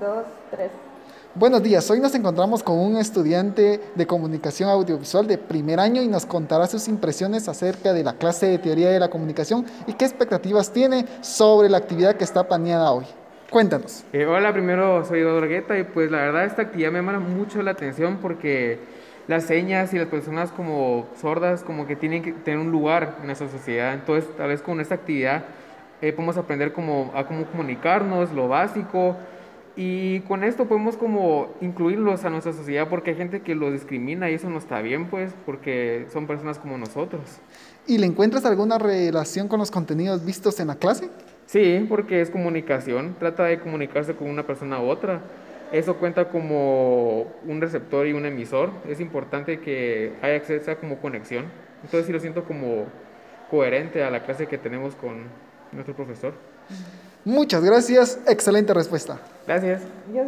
Dos, tres. Buenos días, hoy nos encontramos con un estudiante de comunicación audiovisual de primer año y nos contará sus impresiones acerca de la clase de teoría de la comunicación y qué expectativas tiene sobre la actividad que está planeada hoy. Cuéntanos. Eh, hola, primero soy Eduardo Argueta y pues la verdad esta actividad me llama mucho la atención porque las señas y las personas como sordas como que tienen que tener un lugar en esa sociedad. Entonces tal vez con esta actividad eh, podemos aprender como, a cómo comunicarnos, lo básico, y con esto podemos como incluirlos a nuestra sociedad porque hay gente que los discrimina y eso no está bien, pues, porque son personas como nosotros. ¿Y le encuentras alguna relación con los contenidos vistos en la clase? Sí, porque es comunicación, trata de comunicarse con una persona u otra. Eso cuenta como un receptor y un emisor. Es importante que haya acceso a como conexión. Entonces sí lo siento como coherente a la clase que tenemos con nuestro profesor. Muchas gracias, excelente respuesta. Gracias.